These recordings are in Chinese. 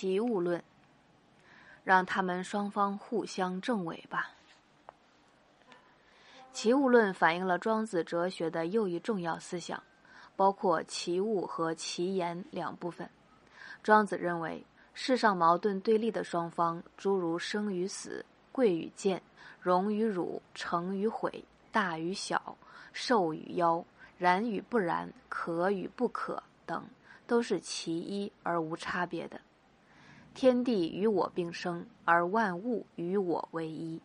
齐物论，让他们双方互相证伪吧。齐物论反映了庄子哲学的又一重要思想，包括齐物和齐言两部分。庄子认为，世上矛盾对立的双方，诸如生与死、贵与贱、荣与辱、成与毁、大与小、寿与夭、然与不然、可与不可等，都是其一而无差别的。天地与我并生，而万物与我为一。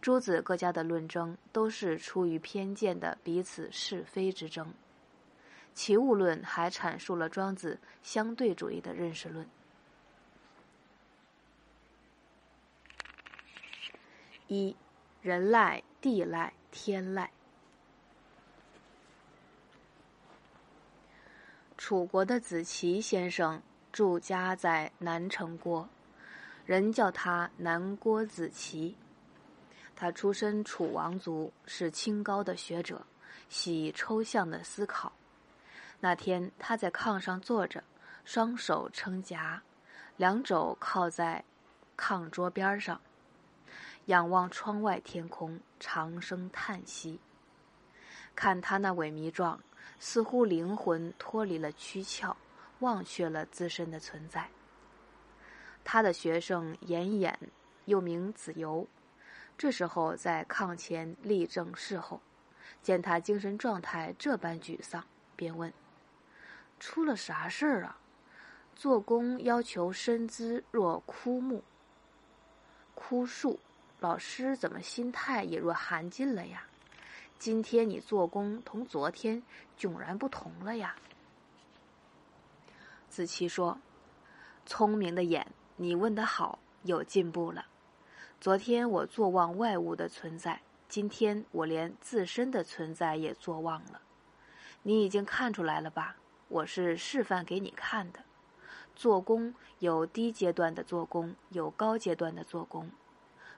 诸子各家的论争都是出于偏见的彼此是非之争。齐物论还阐述了庄子相对主义的认识论。一，人赖、地赖、天赖。楚国的子奇先生住家在南城郭，人叫他南郭子奇。他出身楚王族，是清高的学者，喜抽象的思考。那天，他在炕上坐着，双手撑夹，两肘靠在炕桌边上，仰望窗外天空，长声叹息。看他那萎靡状，似乎灵魂脱离了躯壳，忘却了自身的存在。他的学生严衍，又名子游。这时候，在炕前立正侍候，见他精神状态这般沮丧，便问：“出了啥事儿啊？做工要求身姿若枯木、枯树，老师怎么心态也若寒尽了呀？今天你做工同昨天迥然不同了呀？”子期说：“聪明的眼，你问得好，有进步了。”昨天我坐忘外物的存在，今天我连自身的存在也坐忘了。你已经看出来了吧？我是示范给你看的。做工有低阶段的做工，有高阶段的做工。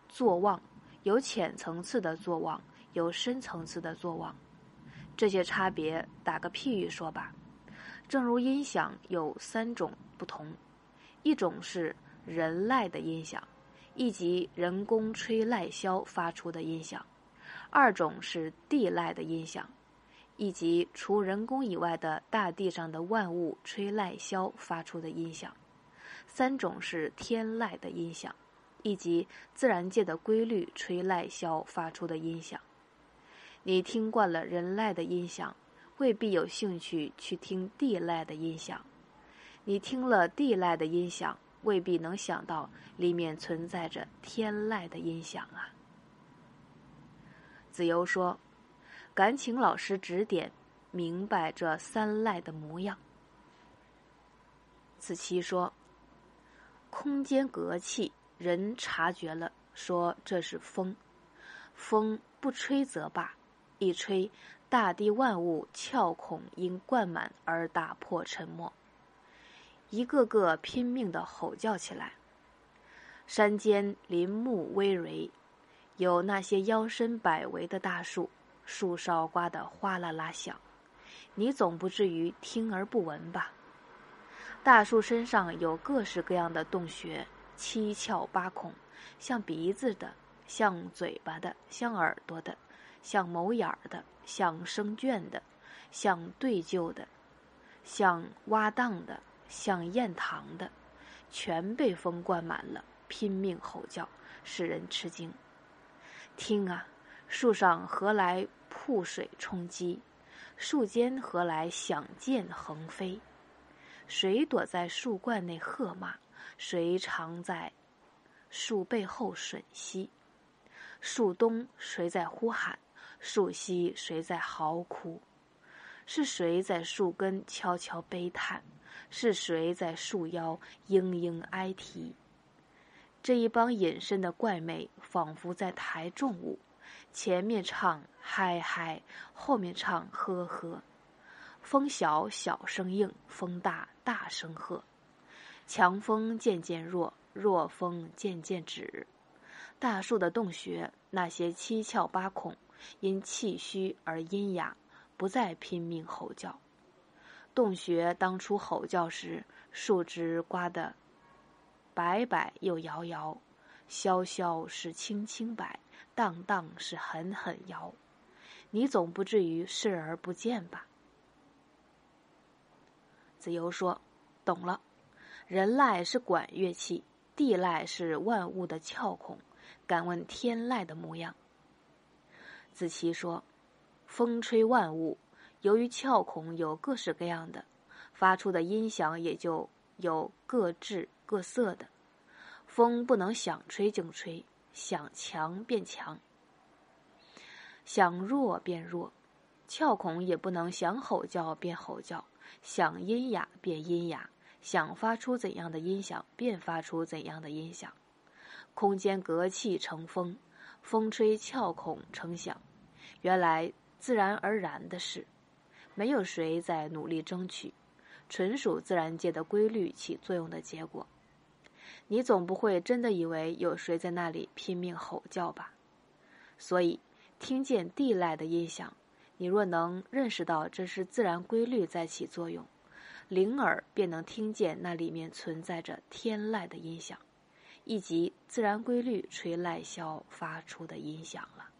坐忘有浅层次的坐忘，有深层次的坐忘。这些差别，打个譬喻说吧。正如音响有三种不同，一种是人赖的音响。以及人工吹籁箫发出的音响，二种是地籁的音响，以及除人工以外的大地上的万物吹籁箫发出的音响，三种是天籁的音响，以及自然界的规律吹籁箫发出的音响。你听惯了人籁的音响，未必有兴趣去听地籁的音响；你听了地籁的音响。未必能想到里面存在着天籁的音响啊！子游说：“敢请老师指点，明白这三籁的模样。”子期说：“空间隔气，人察觉了，说这是风。风不吹则罢，一吹，大地万物窍孔因灌满而打破沉默。”一个个拼命的吼叫起来。山间林木葳蕤，有那些腰身百围的大树，树梢刮得哗啦啦响。你总不至于听而不闻吧？大树身上有各式各样的洞穴，七窍八孔，像鼻子的，像嘴巴的，像耳朵的，像眸眼儿的，像生圈的，像对旧的，像挖荡的。像咽糖的，全被风灌满了，拼命吼叫，使人吃惊。听啊，树上何来瀑水冲击？树间何来响箭横飞？谁躲在树冠内喝骂？谁藏在树背后吮吸？树东谁在呼喊？树西谁在嚎哭？是谁在树根悄悄悲叹？是谁在树腰嘤嘤哀啼？这一帮隐身的怪魅，仿佛在抬重物，前面唱嗨嗨，后面唱呵呵。风小小声应，风大大声喝。强风渐渐弱，弱风渐渐止。大树的洞穴，那些七窍八孔，因气虚而阴哑，不再拼命吼叫。洞穴当初吼叫时，树枝刮得摆摆又摇摇，萧萧是轻轻摆，荡荡是狠狠摇。你总不至于视而不见吧？子游说：“懂了。人籁是管乐器，地籁是万物的窍孔。敢问天籁的模样？”子期说：“风吹万物，由于窍孔有各式各样的，发出的音响也就有各质各色的。风不能想吹就吹，想强变强。”想弱变弱，窍孔也不能想吼叫变吼叫，想阴哑变阴哑，想发出怎样的音响便发出怎样的音响。空间隔气成风，风吹窍孔成响，原来自然而然的事，没有谁在努力争取，纯属自然界的规律起作用的结果。你总不会真的以为有谁在那里拼命吼叫吧？所以。听见地籁的音响，你若能认识到这是自然规律在起作用，灵耳便能听见那里面存在着天籁的音响，以及自然规律吹籁箫发出的音响了。